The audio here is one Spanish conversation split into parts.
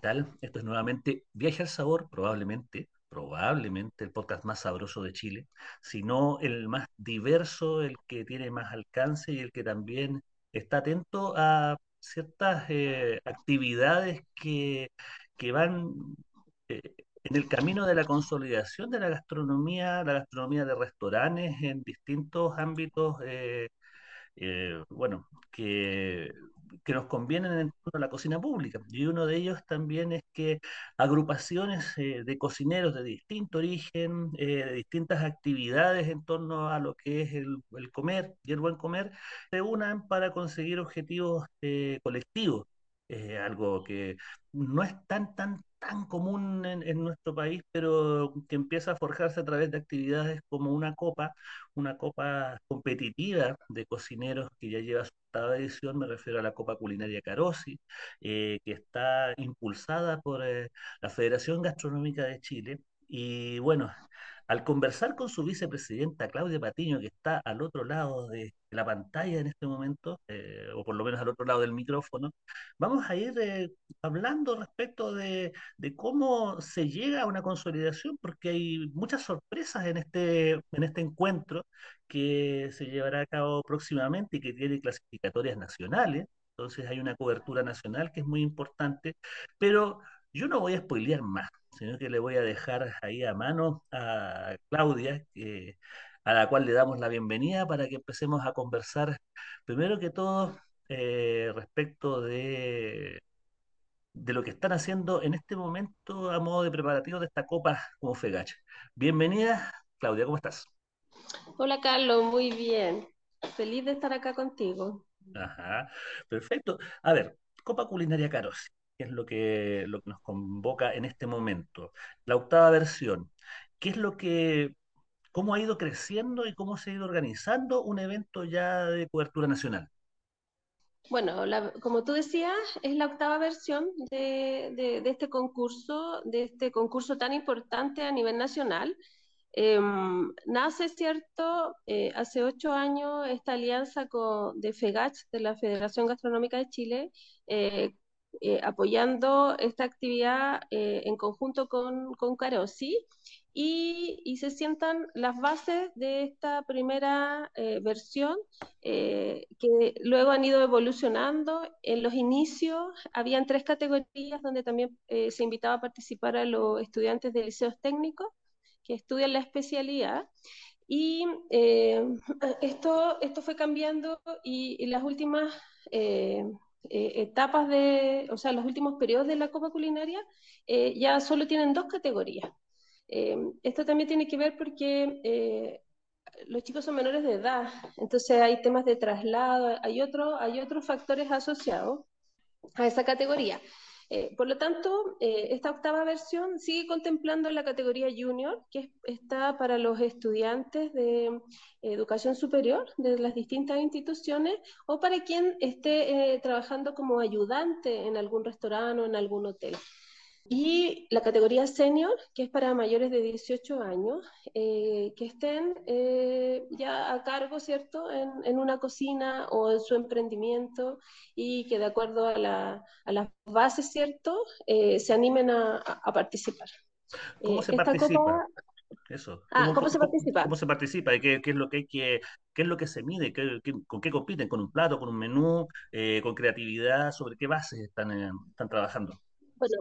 Hola, ¿qué tal? Esto es nuevamente Viaje al Sabor, probablemente, probablemente el podcast más sabroso de Chile, sino el más diverso, el que tiene más alcance y el que también está atento a ciertas eh, actividades que, que van eh, en el camino de la consolidación de la gastronomía, la gastronomía de restaurantes en distintos ámbitos, eh, bueno, que, que nos convienen en a la cocina pública. Y uno de ellos también es que agrupaciones eh, de cocineros de distinto origen, eh, de distintas actividades en torno a lo que es el, el comer y el buen comer, se unan para conseguir objetivos eh, colectivos. Algo que no es tan, tan, tan común en, nuestro país, pero que empieza a forjarse a través de actividades como una copa, una copa competitiva de cocineros que ya lleva su octava edición, me refiero a la Copa Culinaria Carosi, eh, que está impulsada por eh, la Federación Gastronómica de Chile. Y bueno, al conversar con su vicepresidenta Claudia Patiño, que está al otro lado de la pantalla en este momento, eh, o por lo menos al otro lado del micrófono, vamos a ir eh, hablando respecto de, cómo se llega a una consolidación, porque hay muchas sorpresas en este, en este encuentro que se llevará a cabo próximamente y que tiene clasificatorias nacionales. Entonces hay una cobertura nacional que es muy importante, pero yo no voy a spoilear más, sino que le voy a dejar ahí a mano a Claudia, que- a la cual le damos la bienvenida para que empecemos a conversar, primero que todo, eh, respecto de, de lo que están haciendo en este momento a modo de preparativo de esta copa como Fegach. Bienvenida, Claudia, ¿cómo estás? Hola Carlos, muy bien. Feliz de estar acá contigo. Ajá, perfecto. A ver, Copa Culinaria Carosi, que es lo que, lo que nos convoca en este momento. La octava versión. ¿Qué es lo que, cómo ha ido creciendo y cómo se ha ido organizando un evento ya de cobertura nacional? Bueno, como tú decías, es la octava versión de, de- de este concurso, de este concurso tan importante a nivel nacional. Em, nace, ¿cierto? Eh, hace ocho años esta alianza con, de FEGACH, de la Federación Gastronómica de Chile, eh, eh, apoyando esta actividad eh, en conjunto con, con Carosi y, y se sientan las bases de esta primera eh, versión que luego han ido evolucionando. En los inicios habían tres categorías donde también se invitaba a participar a los estudiantes de liceos técnicos que estudian la especialidad. Y esto, esto fue cambiando y, y las últimas eh, etapas de, o sea, los últimos periodos de la Copa Culinaria eh, ya solo tienen dos categorías. Eh, esto también tiene que ver porque los chicos son menores de edad, entonces hay temas de traslado, hay, otro, hay otros factores asociados a esa categoría. Eh, por lo tanto, eh, esta octava versión sigue contemplando la categoría junior, que es, está para los estudiantes de eh, educación superior de las distintas instituciones o para quien esté eh, trabajando como ayudante en algún restaurante o en algún hotel. Y la categoría senior, que es para mayores de 18 años, eh, que estén eh, ya a cargo, ¿cierto?, en, en, una cocina o en su emprendimiento y que de acuerdo a, la, a las bases, ¿cierto?, eh, se animen a, a participar. ¿Cómo se esta participa? Copa... Eso. Ah, ¿Cómo, ¿cómo se participa? ¿Cómo se participa? ¿Qué, qué es lo que hay que, qué es lo que se mide? ¿Qué, qué, ¿Con qué compiten? ¿Con un plato, con un menú, eh, con creatividad? ¿Sobre qué bases están, eh, están trabajando? Bueno,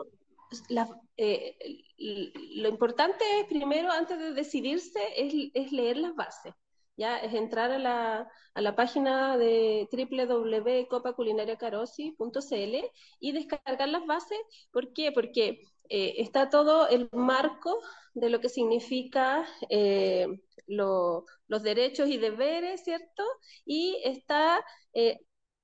eh, lo importante es primero, antes de decidirse, es, leer las bases. Ya es entrar a la, a la página de www.copaculinariacarosi.cl y descargar las bases. ¿Por qué? Porque eh, está todo el marco de lo que significa eh, lo, los derechos y deberes, ¿cierto? Y está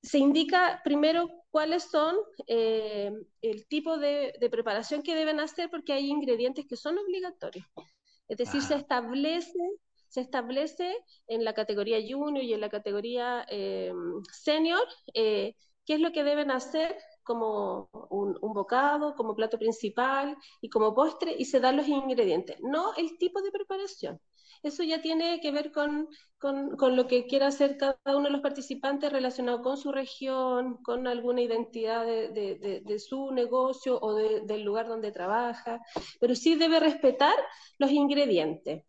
se indica primero cuáles son eh, el tipo de, preparación que deben hacer porque hay ingredientes que son obligatorios. Es decir, se establece, se establece en la categoría junior y en la categoría eh, senior eh, qué es lo que deben hacer como un, un, bocado, como plato principal y como postre, y se dan los ingredientes, no el tipo de preparación eso ya tiene que ver con, con, lo que quiera hacer cada uno de los participantes relacionado con su región, con alguna identidad de, de, su negocio o del lugar donde trabaja, pero sí debe respetar los ingredientes.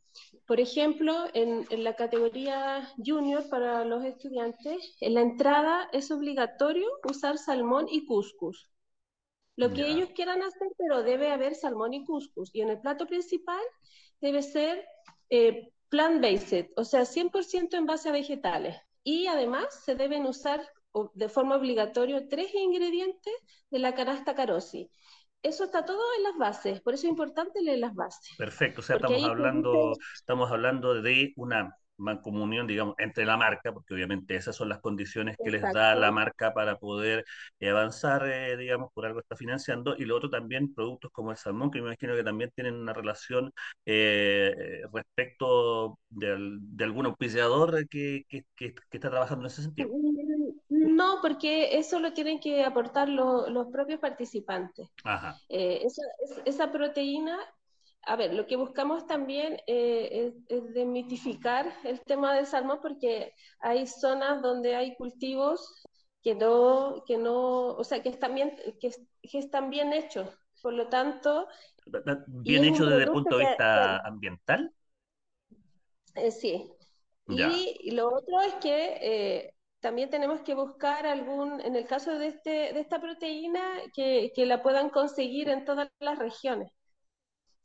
Por ejemplo, en, en, la categoría junior para los estudiantes, en la entrada es obligatorio usar salmón y couscous. Lo que ellos quieran hacer, pero debe haber salmón y couscous. Y en el plato principal debe ser eh, plant-based, o sea, 100% en base a vegetales. Y además se deben usar de forma obligatoria tres ingredientes de la canasta Carosi. Eso está todo en las bases, por eso es importante leer las bases. Perfecto, o sea, estamos hablando, estamos hablando de una mancomunión, digamos, entre la marca, porque obviamente esas son las condiciones que les da la marca para poder eh, avanzar, eh, digamos, por algo está financiando, y lo otro también productos como el salmón, que me imagino que también tienen una relación eh, respecto de, de, algún auspiciador que, que, que, está trabajando en ese sentido. Mm, no, porque eso lo tienen que aportar los propios participantes. Ajá. esa, esa proteína a ver, lo que buscamos también eh, es, demitificar el tema del salmón porque hay zonas donde hay cultivos que no, que no, o sea, que están bien, que, están bien hechos. Por lo tanto... ¿Bien hecho desde el punto de vista ambiental? Eh, sí. Y, lo otro es que eh, también tenemos que buscar algún, en el caso de, este, de esta proteína, que, que la puedan conseguir en todas las regiones.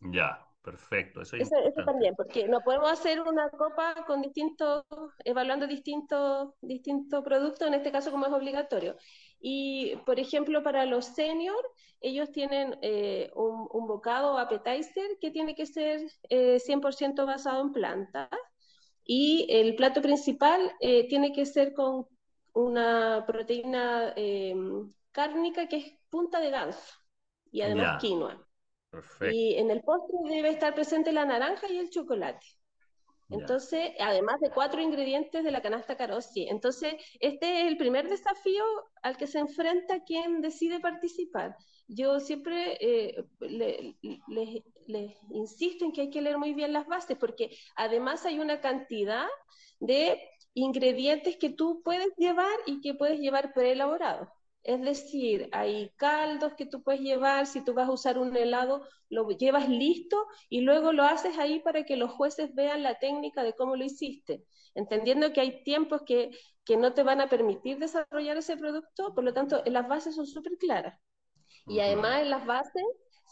Ya, perfecto. Eso, eso, también, porque no podemos hacer una copa con distintos, evaluando distintos, distintos productos, en este caso como es obligatorio. Y, por ejemplo, para los seniors, ellos tienen eh, un, un, bocado appetizer que tiene que ser 100% eh, basado en plantas. Y el plato principal eh, tiene que ser con una proteína cárnica que es punta de ganso y además quinoa. Y en el postre debe estar presente la naranja y el chocolate. Entonces, además de cuatro ingredientes de la canasta Carosi. Entonces, este es el primer desafío al que se enfrenta quien decide participar. Yo siempre eh, les insisto en que hay que leer muy bien las bases, porque además hay una cantidad de ingredientes que tú puedes llevar y que puedes llevar preelaborados. Es decir, hay caldos que tú puedes llevar, si tú vas a usar un helado, lo llevas listo y luego lo haces ahí para que los jueces vean la técnica de cómo lo hiciste, entendiendo que hay tiempos que, que no te van a permitir desarrollar ese producto, por lo tanto, las bases son súper claras. Y además en las bases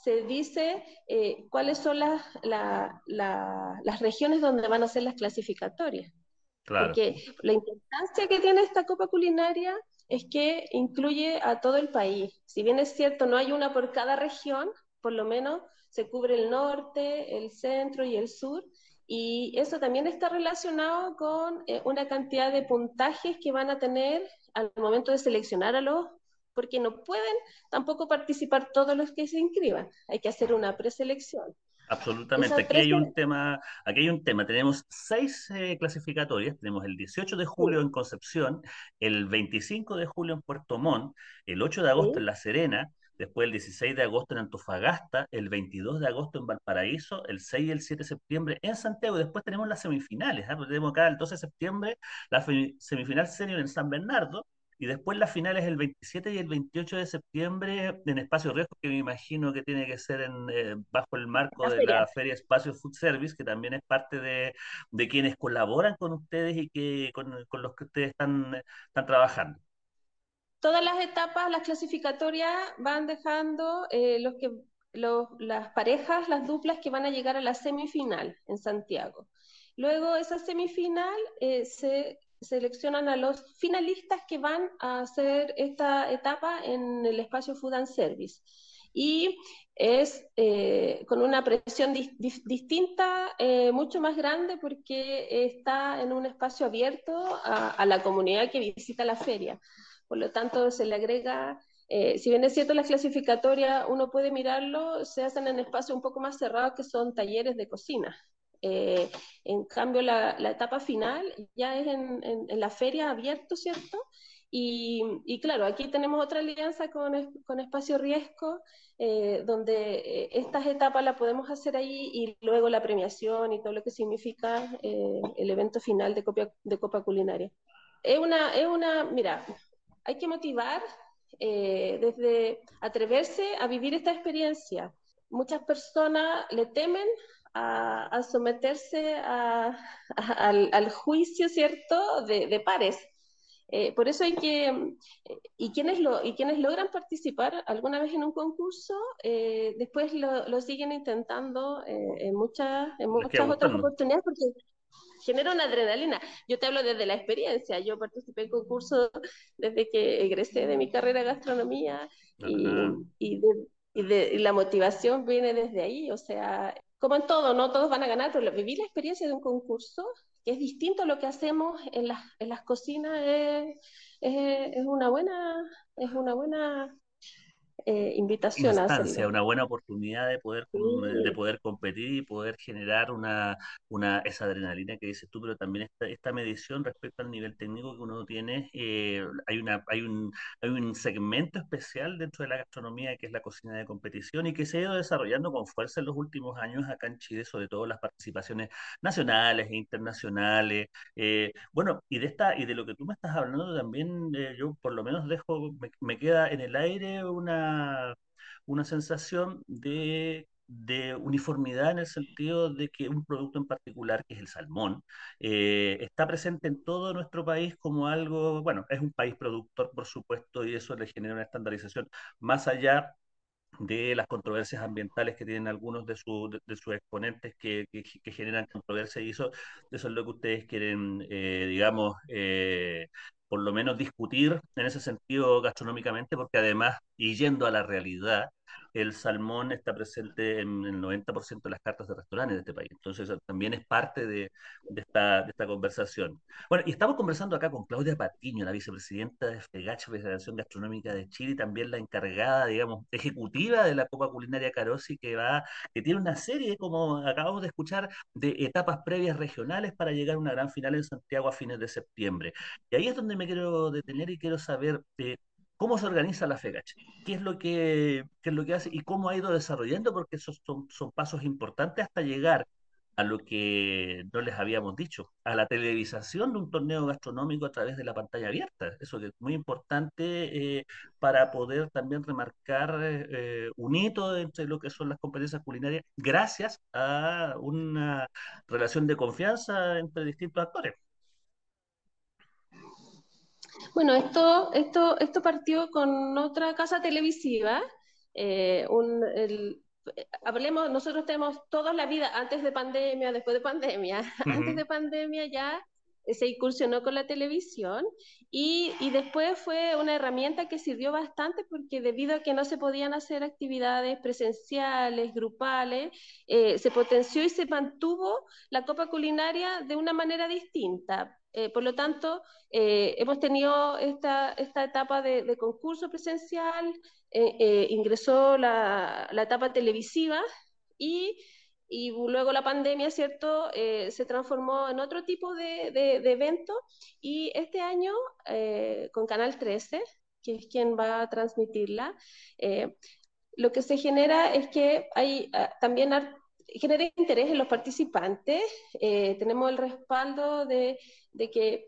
se dice eh, cuáles son las, las regiones donde van a ser las clasificatorias. Claro. Porque la importancia que tiene esta copa culinaria es que incluye a todo el país. Si bien es cierto, no hay una por cada región, por lo menos se cubre el norte, el centro y el sur, y eso también está relacionado con eh, una cantidad de puntajes que van a tener al momento de seleccionar a los, porque no pueden tampoco participar todos los que se inscriban, hay que hacer una preselección. Absolutamente. Aquí hay un tema, aquí hay un tema. Tenemos seis eh, clasificatorias. Tenemos el 18 de julio en Concepción, el 25 de julio en Puerto Montt, el 8 de agosto en La Serena, después el 16 de agosto en Antofagasta, el 22 de agosto en Valparaíso, el 6 y el 7 de septiembre en Santiago, y después tenemos las semifinales, ¿eh? tenemos acá el 12 de septiembre la semifinal senior en San Bernardo, y después la final es el 27 y el 28 de septiembre en Espacio Riesgo, que me imagino que tiene que ser en, eh, bajo el marco de la Feria Espacio Food Service, que también es parte de, de quienes colaboran con ustedes y que con, con los que ustedes están, están trabajando. Todas las etapas, las clasificatorias, van dejando eh, los que, los, las parejas, las duplas que van a llegar a la semifinal en Santiago. Luego esa semifinal eh, se seleccionan a los finalistas que van a hacer esta etapa en el espacio Food and Service. Y es eh, con una presión distinta, eh, mucho más grande, porque está en un espacio abierto a, la comunidad que visita la feria. por lo tanto se le agrega, eh, si bien es cierto las clasificatorias, uno puede mirarlo, se hacen en espacios un poco más cerrados que son talleres de cocina. Eh, en cambio, la, etapa final ya es en, en, la feria abierto, ¿cierto? Y, y, claro, aquí tenemos otra alianza con, con Espacio Riesgo, eh, donde eh, estas etapas las podemos hacer ahí y luego la premiación y todo lo que significa el evento final de, de Copa Culinaria. Es una, es una, mira, hay que motivar desde atreverse a vivir esta experiencia. Muchas personas le temen a, someterse al, juicio, ¿cierto?, de, pares. Eh, por eso hay que, y quienes, lo, y quienes logran participar alguna vez en un concurso, eh, después lo, siguen intentando eh, en muchas, en muchas otras oportunidades porque genera una adrenalina. Yo te hablo desde la experiencia, yo participé en concursos desde que egresé de mi carrera de gastronomía y, y, y la motivación viene desde ahí, o sea, como en todo, no todos van a ganar, pero vivir la experiencia de un concurso, que es distinto a lo que hacemos en las, en las cocinas, es, es, una buena, es una buena eh, invitación instancia, a una buena oportunidad de poder, de poder competir y poder generar una, una, esa adrenalina que dices tú, pero también esta, esta medición respecto al nivel técnico que uno tiene, eh, hay, una, hay, un, hay un segmento especial dentro de la gastronomía que es la cocina de competición y que se ha ido desarrollando con fuerza en los últimos años acá en Chile, sobre todo las participaciones nacionales e internacionales. Eh, bueno, y de esta y de lo que tú me estás hablando también, yo por lo menos dejo, me queda en el aire una una, sensación de, uniformidad en el sentido de que un producto en particular, que es el salmón, eh, está presente en todo nuestro país como algo, bueno, es un país productor, por supuesto, y eso le genera una estandarización más allá de las controversias ambientales que tienen algunos de, de, sus exponentes que, que, generan controversia y eso, eso es lo que ustedes quieren, eh, digamos, eh, por lo menos discutir en ese sentido gastronómicamente, porque además, y yendo a la realidad, el salmón está presente en el 90% de las cartas de restaurantes de este país. Entonces, también es parte de, esta, conversación. Bueno, y estamos conversando acá con Claudia Patiño, la vicepresidenta de FEGACH, Federación Gastronómica de Chile, y también la encargada, digamos, ejecutiva de la Copa Culinaria Carosi, que va, que tiene una serie, como acabamos de escuchar, de etapas previas regionales para llegar a una gran final en Santiago a fines de septiembre. Y ahí es donde me quiero detener y quiero saber eh, ¿Cómo se organiza la FEGACH? ¿Qué es lo que, es lo que hace y cómo ha ido desarrollando? Porque esos son, son pasos importantes hasta llegar a lo que no les habíamos dicho, a la televisación de un torneo gastronómico a través de la pantalla abierta. Eso que es muy importante eh, para poder también remarcar eh, un hito entre lo que son las competencias culinarias, gracias a una relación de confianza entre distintos actores. Bueno, esto, esto, esto partió con otra casa televisiva. Eh, hablemos, nosotros tenemos toda la vida, antes de pandemia, después de pandemia. Antes de pandemia ya se incursionó con la televisión y, y, después fue una herramienta que sirvió bastante porque debido a que no se podían hacer actividades presenciales, grupales, eh, se potenció y se mantuvo la copa culinaria de una manera distinta. Eh, por lo tanto, eh, hemos tenido esta, esta etapa de, concurso presencial, ingresó la, la etapa televisiva y y luego la pandemia, ¿cierto?, eh, se transformó en otro tipo de, de, evento y este año eh, con Canal 13, que es quien va a transmitirla, eh, lo que se genera es que hay ah, también genera interés en los participantes, tenemos el respaldo de, de que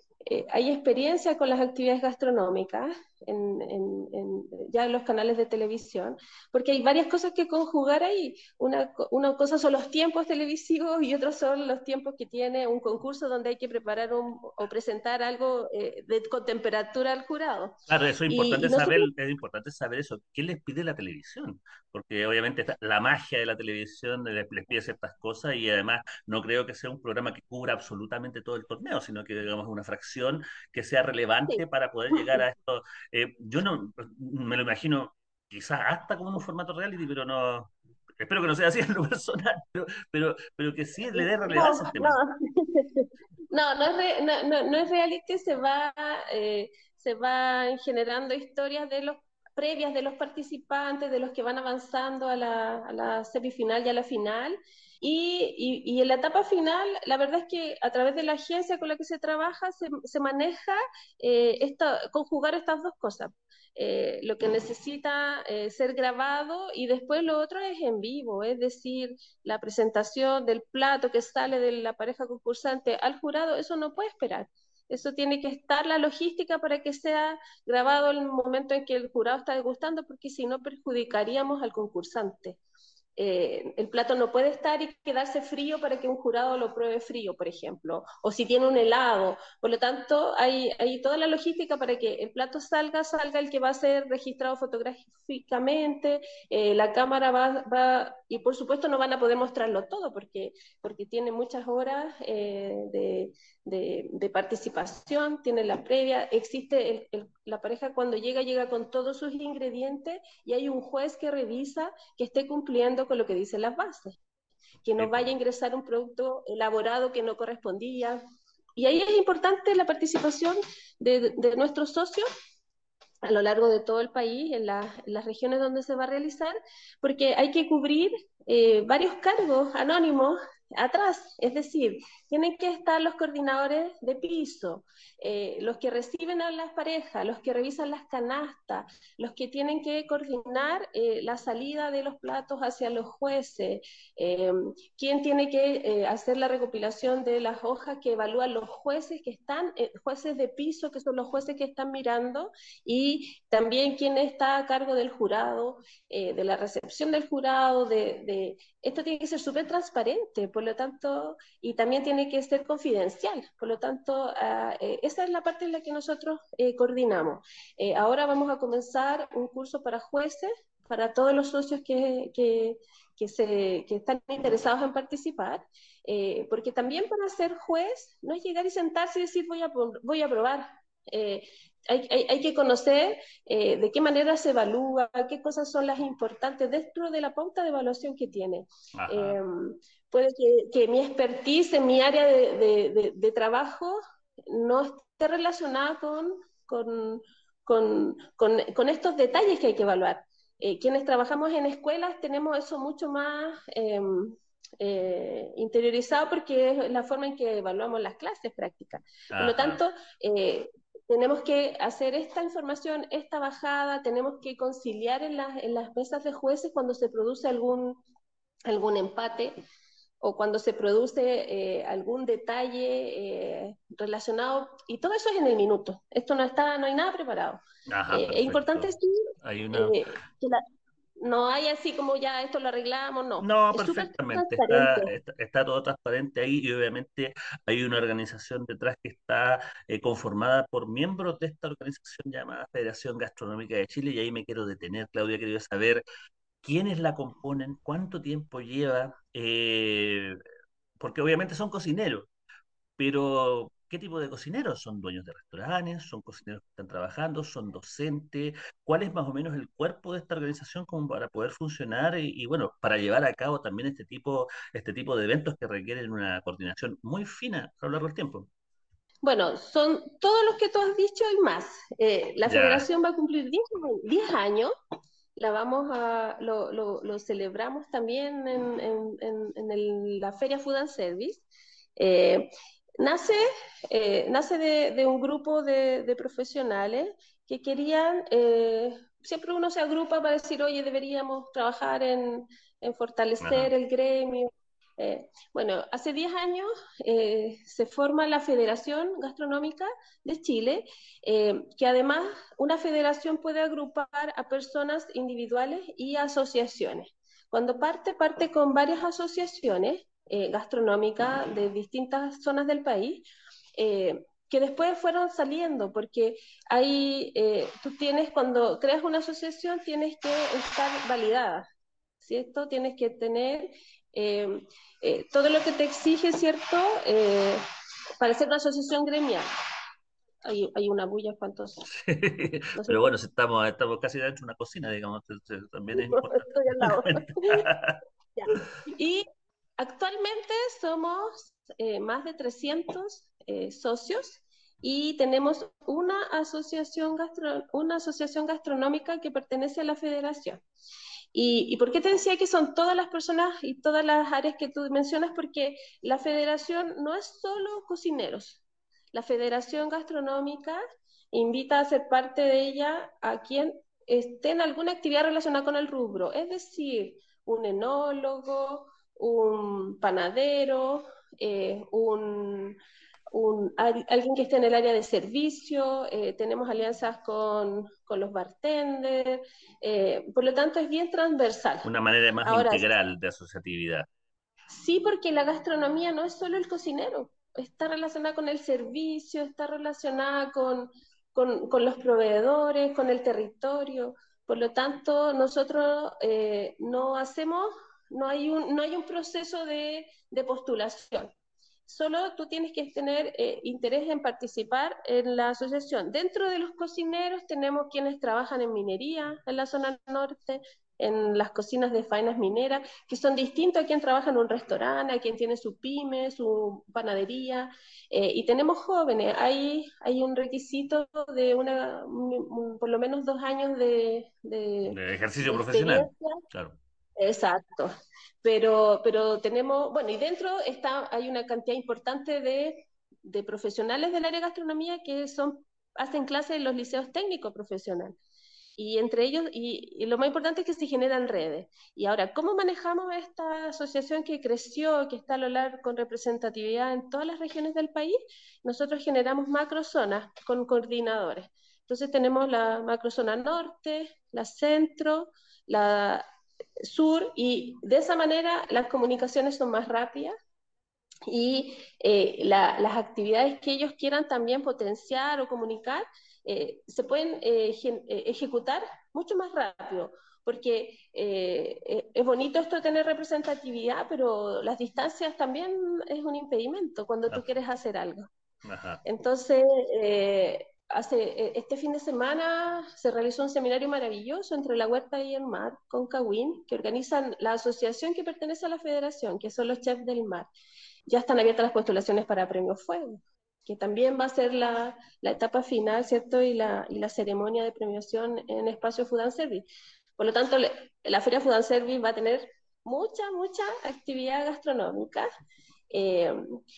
hay experiencia con las actividades gastronómicas, en, ya en los canales de televisión, porque hay varias cosas que conjugar ahí. Una, una cosa son los tiempos televisivos y otros son los tiempos que tiene un concurso donde hay que preparar un, o presentar algo eh, de, con temperatura al jurado. Claro, eso es importante, saber, es importante saber eso. ¿Qué les pide la televisión? Porque obviamente la magia de la televisión les, pide ciertas cosas y además no creo que sea un programa que cubra absolutamente todo el torneo, sino que digamos una fracción que sea relevante para poder llegar a esto eh, yo no me lo imagino quizás hasta como un formato reality, pero no, espero que no sea así en lo personal, pero, pero, que sí le dé relevancia no, No. no, no, es, no, no, es reality, se va, eh, se van generando historias de los previas de los participantes, de los que van avanzando a la, semifinal y a la final. Y, en la etapa final, la verdad es que a través de la agencia con la que se trabaja, se, maneja eh, conjugar estas dos cosas. Eh, lo que necesita eh, ser grabado y después lo otro es en vivo, es decir, la presentación del plato que sale de la pareja concursante al jurado, eso no puede esperar. Eso tiene que estar la logística para que sea grabado el momento en que el jurado está degustando, porque si no perjudicaríamos al concursante. Eh, el plato no puede estar y quedarse frío para que un jurado lo pruebe frío, por ejemplo, o si tiene un helado. Por lo tanto, hay, hay toda la logística para que el plato salga, salga el que va a ser registrado fotográficamente, eh, la cámara va, va, y por supuesto no van a poder mostrarlo todo porque, porque tiene muchas horas eh, de, de, participación, tiene la previa, existe la pareja cuando llega, llega con todos sus ingredientes y hay un juez que revisa que esté cumpliendo con lo que dicen las bases, que no vaya a ingresar un producto elaborado que no correspondía. Y ahí es importante la participación de, nuestros socios a lo largo de todo el país, en, las regiones donde se va a realizar, porque hay que cubrir eh, varios cargos anónimos atrás, es decir, tienen que estar los coordinadores de piso, eh, los que reciben a las parejas, los que revisan las canastas, los que tienen que coordinar eh, la salida de los platos hacia los jueces, eh, quién tiene que hacer la recopilación de las hojas que evalúan los jueces que están, jueces de piso, que son los jueces que están mirando, y también quién está a cargo del jurado, de la recepción del jurado, de, de... esto tiene que ser súper transparente, por lo tanto, y también tiene que ser confidencial. Por lo tanto, eh, esa es la parte en la que nosotros eh, coordinamos. Eh, ahora vamos a comenzar un curso para jueces, para todos los socios que, que, que, se, que están interesados en participar, porque también para ser juez no es llegar y sentarse y decir voy a, voy a probar. Hay, hay, hay, que conocer de qué manera se evalúa, qué cosas son las importantes dentro de la pauta de evaluación que tiene. Em, puede que, mi expertise en mi área de, trabajo no esté relacionada con, con, estos detalles que hay que evaluar. Eh, quienes trabajamos en escuelas tenemos eso mucho más em, eh, interiorizado porque es la forma en que evaluamos las clases prácticas. Por lo tanto, eh, tenemos que hacer esta información, esta bajada, tenemos que conciliar en, en las mesas de jueces cuando se produce algún, algún empate o cuando se produce eh, algún detalle eh, relacionado, y todo eso es en el minuto. Esto no está, no hay nada preparado. Eh, es importante decir que no hay así como ya esto lo arreglamos, no. No, perfectamente. Está, todo transparente ahí y obviamente hay una organización detrás que está conformada por miembros de esta organización llamada Federación Gastronómica de Chile y ahí me quiero detener, Claudia, quería saber quiénes la componen, cuánto tiempo lleva, eh, porque obviamente son cocineros, pero ¿qué tipo de cocineros? ¿Son dueños de restaurantes? ¿Son cocineros que están trabajando? ¿Son docentes? ¿Cuál es más o menos el cuerpo de esta organización como para poder funcionar y, bueno, para llevar a cabo también este tipo, este tipo de eventos que requieren una coordinación muy fina a lo largo del tiempo? Bueno, son todos los que tú has dicho y más. Eh, la federación va a cumplir 10 años la vamos a, lo, lo, celebramos también en, en, en, la Feria Food and Service. Eh, nace eh, nace de, de, un grupo de, de profesionales que querían, eh, siempre uno se agrupa para decir, oye, deberíamos trabajar en, fortalecer el gremio, eh, bueno, hace 10 años eh, se forma la Federación Gastronómica de Chile, eh, que además una federación puede agrupar a personas individuales y asociaciones. Cuando parte, parte con varias asociaciones gastronómicas de distintas zonas del país, que después fueron saliendo, porque hay, tú tienes, cuando creas una asociación, tienes que estar validada, ¿cierto? Tienes que tener eh, eh, todo lo que te exige, ¿cierto? Eh, para ser una asociación gremial. Hay, hay una bulla espantosa. pero bueno, estamos, estamos casi dentro de una cocina, digamos, también es importante. Y actualmente somos más de 300 socios y tenemos una asociación, una asociación gastronómica que pertenece a la federación. ¿Y, ¿Y, por qué te decía que son todas las personas y todas las áreas que tú mencionas? Porque la federación no es solo cocineros. La federación gastronómica invita a ser parte de ella a quien esté en alguna actividad relacionada con el rubro, es decir, un enólogo, un panadero, eh, un, alguien que esté en el área de servicio, eh, tenemos alianzas con, con los bartenders, eh, por lo tanto es bien transversal. Una manera más integral de asociatividad. Sí, porque la gastronomía no es solo el cocinero, está relacionada con el servicio, está relacionada con, con, con los proveedores, con el territorio. Por lo tanto, nosotros no hacemos no hay un, no hay un proceso de, de postulación. Solo tú tienes que tener eh, interés en participar en la asociación. Dentro de los cocineros tenemos quienes trabajan en minería en la zona norte, en las cocinas de faenas mineras, que son distintos a quien trabaja en un restaurante, a quien tiene su pyme, su panadería, eh, y tenemos jóvenes. Hay, hay un requisito de una, por lo menos dos años de, de, ejercicio profesional. Claro. Exacto. Pero, pero tenemos, bueno, y dentro está, hay una cantidad importante de, de profesionales del área de gastronomía que son, hacen clases en los liceos técnicos profesionales. Y entre ellos, y, lo más importante es que se generan redes. Y ahora, ¿cómo manejamos esta asociación que creció, que está a lo largo con representatividad en todas las regiones del país? Nosotros generamos macrozonas con coordinadores. Entonces tenemos la macrozona norte, la centro, la sur y de esa manera las comunicaciones son más rápidas y eh, las actividades que ellos quieran también potenciar o comunicar eh, se pueden eh, ejecutar mucho más rápido, porque es bonito esto de tener representatividad, pero las distancias también es un impedimento cuando tú quieres hacer algo. Entonces, hace, e, este fin de semana se realizó un seminario maravilloso entre la Huerta y el Mar con Cawin, que organizan la asociación que pertenece a la federación, que son los chefs del mar. Ya están abiertas las postulaciones para Premio Fuego, que también va a ser la, etapa final, ¿cierto? Y la, ceremonia de premiación en Espacio Food and Service. Por lo tanto, la Feria Food and Service va a tener mucha, mucha actividad gastronómica. Eh,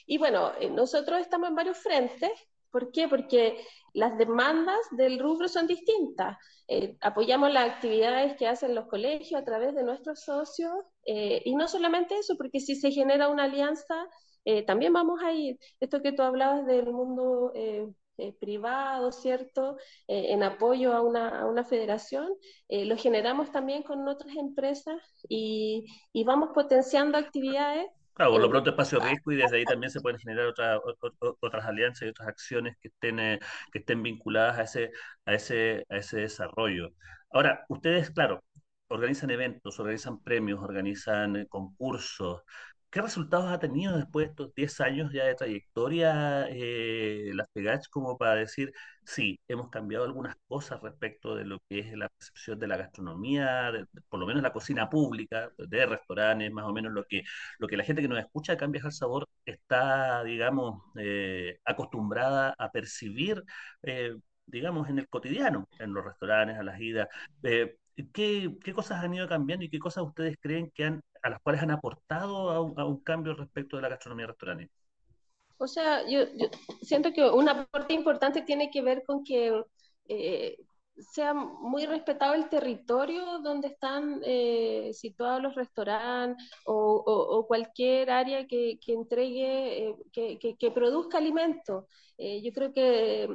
y bueno, eh, nosotros estamos en varios frentes. ¿Por qué? Porque las demandas del rubro son distintas. Eh, apoyamos las actividades que hacen los colegios a través de nuestros socios eh, y no solamente eso, porque si se genera una alianza, eh, también vamos a ir. Esto que tú hablabas del mundo privado, ¿cierto? en apoyo a una, a una federación, lo generamos también con otras empresas y, y vamos potenciando actividades Claro, por lo pronto espacio riesgo y desde ahí también se pueden generar otras alianzas y otras acciones que estén, eh, que estén vinculadas a ese, a, ese, a ese desarrollo. Ahora, ustedes, claro, organizan eventos, organizan premios, organizan eh, concursos, ¿Qué resultados ha tenido después de estos 10 años ya de trayectoria eh, las PEGACH como para decir, sí, hemos cambiado algunas cosas respecto de lo que es la percepción de la gastronomía, por lo menos la cocina pública, de restaurantes, más o menos lo que, lo que la gente que nos escucha acá en Viajar Sabor está, digamos, eh, acostumbrada a percibir, eh, digamos, en el cotidiano, en los restaurantes, a las idas. ¿Qué, ¿Qué, cosas han ido cambiando y qué cosas ustedes creen que han, a las cuales han aportado a un, cambio respecto de la gastronomía restaurante? O sea, yo, yo, siento que un aporte importante tiene que ver con que eh, sea muy respetado el territorio donde están eh, situados los restaurantes o, cualquier área que, que entregue, eh, que, que, que, produzca alimentos. Eh, yo creo que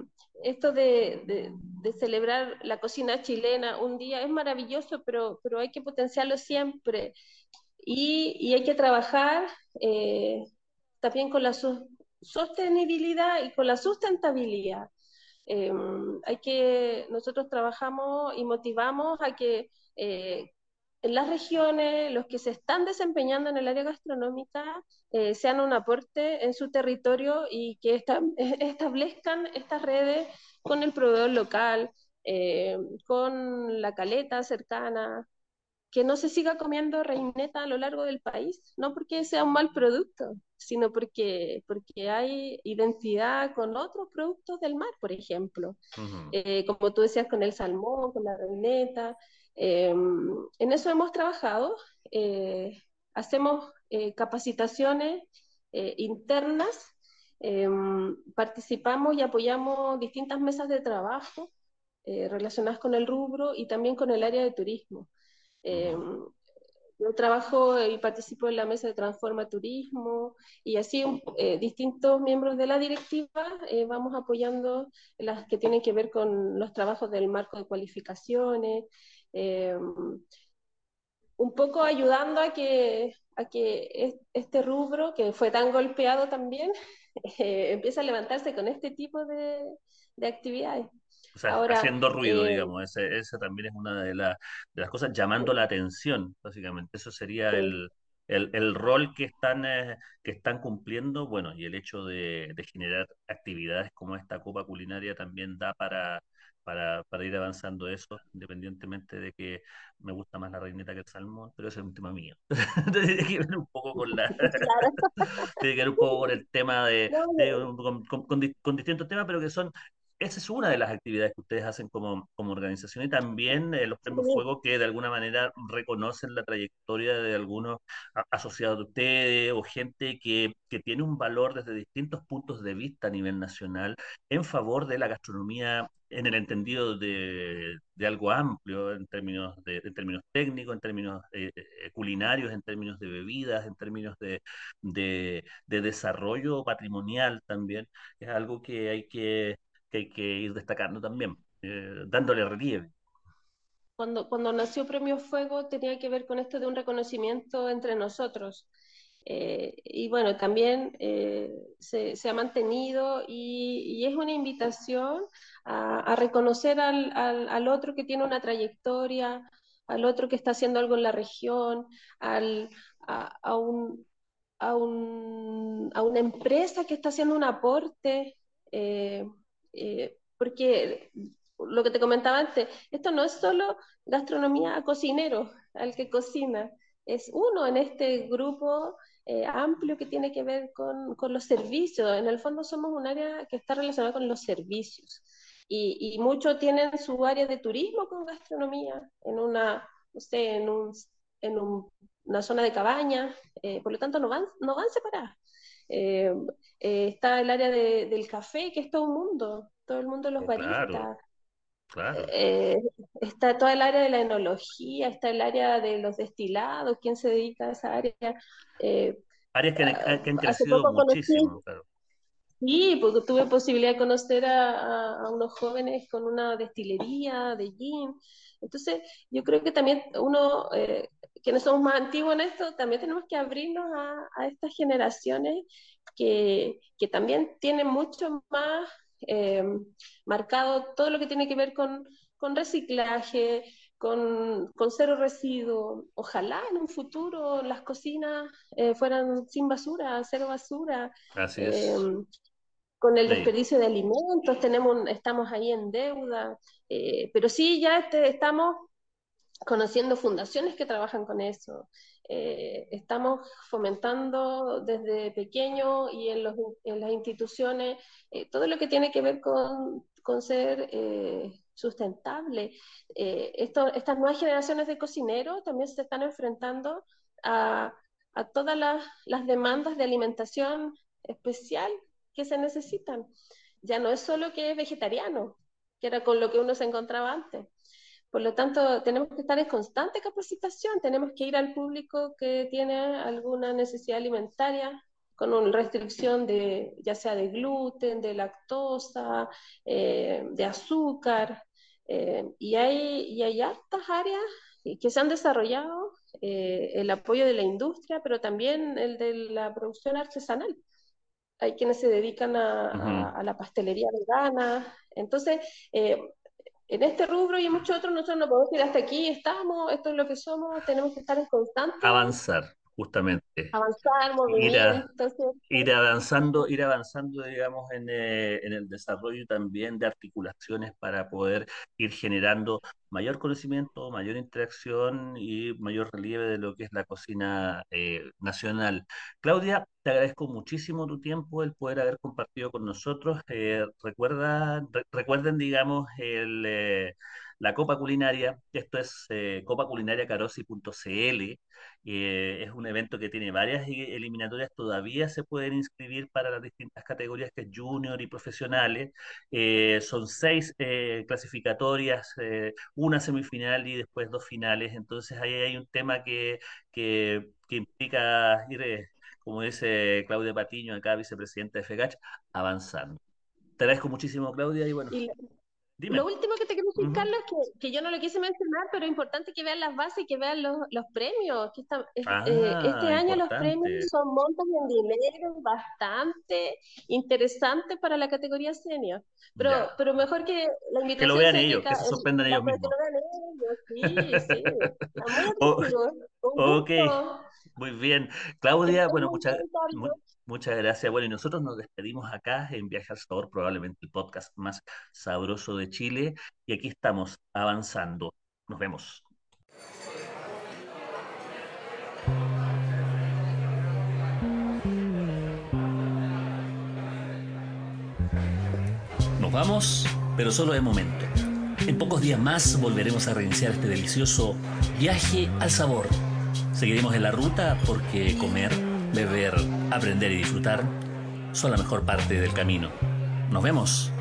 esto de, de, de, celebrar la cocina chilena un día es maravilloso, pero, pero hay que potenciarlo siempre. Y, y hay que trabajar eh, también con la sostenibilidad y con la sustentabilidad. Eh, hay que, nosotros trabajamos y motivamos a que eh, en las regiones, los que se están desempeñando en el área gastronómica eh, sean un aporte en su territorio y que esta, establezcan estas redes con el proveedor local, eh, con la caleta cercana, que no se siga comiendo reineta a lo largo del país, no porque sea un mal producto, sino porque, porque hay identidad con otros productos del mar, por ejemplo. Eh, como tú decías, con el salmón, con la reineta. Em, en eso hemos trabajado. Eh, hacemos eh, capacitaciones internas, participamos y apoyamos distintas mesas de trabajo relacionadas con el rubro y también con el área de turismo. Em, yo trabajo y participo en la mesa de Transforma Turismo y así eh, distintos miembros de la directiva eh, vamos apoyando las que tienen que ver con los trabajos del marco de cualificaciones, em, un poco ayudando a que, a que este rubro, que fue tan golpeado también, eh, empiece a levantarse con este tipo de, de actividades. O sea, haciendo ruido, eh, digamos, ese, ese, también es una de, de, las cosas, llamando la atención, básicamente. Eso sería el, el, el, rol que están, eh, que están cumpliendo, bueno, y el hecho de, de, generar actividades como esta Copa Culinaria también da para, para, para, ir avanzando eso, independientemente de que me gusta más la reineta que el salmón, pero ese es un tema mío. tiene que ver un poco con la... tiene que ver un poco con el tema de... con, con, con, distintos temas, pero que son esa es una de las actividades que ustedes hacen como, como organización y también eh, los premios Fuego que de alguna manera reconocen la trayectoria de algunos asociados de ustedes o gente que, que, tiene un valor desde distintos puntos de vista a nivel nacional en favor de la gastronomía en el entendido de, de algo amplio en términos, de, en términos técnicos, en términos eh, eh, culinarios, en términos de bebidas, en términos de, de, de desarrollo patrimonial también. Es algo que hay que que hay que ir destacando también, eh, dándole relieve. Cuando, cuando nació Premio Fuego tenía que ver con esto de un reconocimiento entre nosotros. Eh, y bueno, también eh, se, se, ha mantenido y, y, es una invitación a, a reconocer al, al, al, otro que tiene una trayectoria, al otro que está haciendo algo en la región, al, a, a, un, un, a una empresa que está haciendo un aporte. Eh, eh, porque lo que te comentaba antes, esto no es solo gastronomía a cocinero, al que cocina, es uno en este grupo eh, amplio que tiene que ver con, con, los servicios. En el fondo somos un área que está relacionada con los servicios. Y, y muchos tienen su área de turismo con gastronomía en una, no sé, en, un, en un, una zona de cabaña, eh, por lo tanto no van, no van separadas. Eh, eh, está el área de, del café, que es todo un mundo, todo el mundo los oh, baristas. Claro. Eh, está toda el área de la enología, está el área de los destilados, quién se dedica a esa área. Áreas que, han, que han crecido muchísimo, claro. Sí, porque tuve posibilidad de conocer a, a, unos jóvenes con una destilería de gin. Entonces, yo creo que también uno, eh, quienes somos más antiguos en esto, también tenemos que abrirnos a, a estas generaciones que, que, también tienen mucho más eh, marcado todo lo que tiene que ver con, con reciclaje, con, con, cero residuo. Ojalá en un futuro las cocinas eh, fueran sin basura, cero basura. Así es. Eh, con el desperdicio de alimentos, tenemos, estamos ahí en deuda, eh, pero sí ya este, estamos conociendo fundaciones que trabajan con eso. Eh, estamos fomentando desde pequeño y en, las instituciones eh, todo lo que tiene que ver con, ser eh, sustentable. Estas nuevas generaciones de cocineros también se están enfrentando a, a todas las, las demandas de alimentación especial que se necesitan. Ya no es solo que es vegetariano, que era con lo que uno se encontraba antes. Por lo tanto, tenemos que estar en constante capacitación, tenemos que ir al público que tiene alguna necesidad alimentaria con una restricción de, ya sea de gluten, de lactosa, eh, de azúcar, eh, y, hay, y hay hartas áreas que se han desarrollado, eh, el apoyo de la industria, pero también el de la producción artesanal hay quienes se dedican a, uh -huh. a, a la pastelería vegana. Entonces, eh, en este rubro y en muchos otros, nosotros no podemos ir hasta aquí, estamos, esto es lo que somos, tenemos que estar en constante. Avanzar. Justamente. Avanzar, movimiento. Ir, avanzando, ir avanzando, digamos, en, eh, en, el desarrollo también de articulaciones para poder ir generando mayor conocimiento, mayor interacción y mayor relieve de lo que es la cocina eh, nacional. Claudia, te agradezco muchísimo tu tiempo, el poder haber compartido con nosotros. Eh, recuerda, recuerden, digamos, el la Copa Culinaria, esto es eh, copaculinariacarosi.cl, eh, es un evento que tiene varias e-, eliminatorias, todavía se pueden inscribir para las distintas categorías que es junior y profesionales, eh, son seis eh, clasificatorias, una semifinal y después dos finales, entonces ahí hay un tema que, que, que implica ir, como dice Claudia Patiño, acá vicepresidenta de FEGACH, avanzando. Te agradezco muchísimo, Claudia, y bueno. Lo último que te quiero decir, Carlos, es que, que, yo no lo quise mencionar, pero es importante que vean las bases y que vean los, los premios. Que ah, eh, este año los premios son montos en dinero bastante interesantes para la categoría senior. Pero, pero mejor que la invitación. Que lo vean ellos, que, se sorprendan ellos mismos. Que lo vean ellos, sí, sí. ok, muy bien. Claudia, bueno, muchas gracias. Muchas gracias. Bueno, y nosotros nos despedimos acá en Viaje al Sabor, probablemente el podcast más sabroso de Chile. Y aquí estamos avanzando. Nos vemos. Nos vamos, pero solo de momento. En pocos días más volveremos a reiniciar este delicioso viaje al sabor. Seguiremos en la ruta porque comer beber, aprender y disfrutar son la mejor parte del camino. Nos vemos.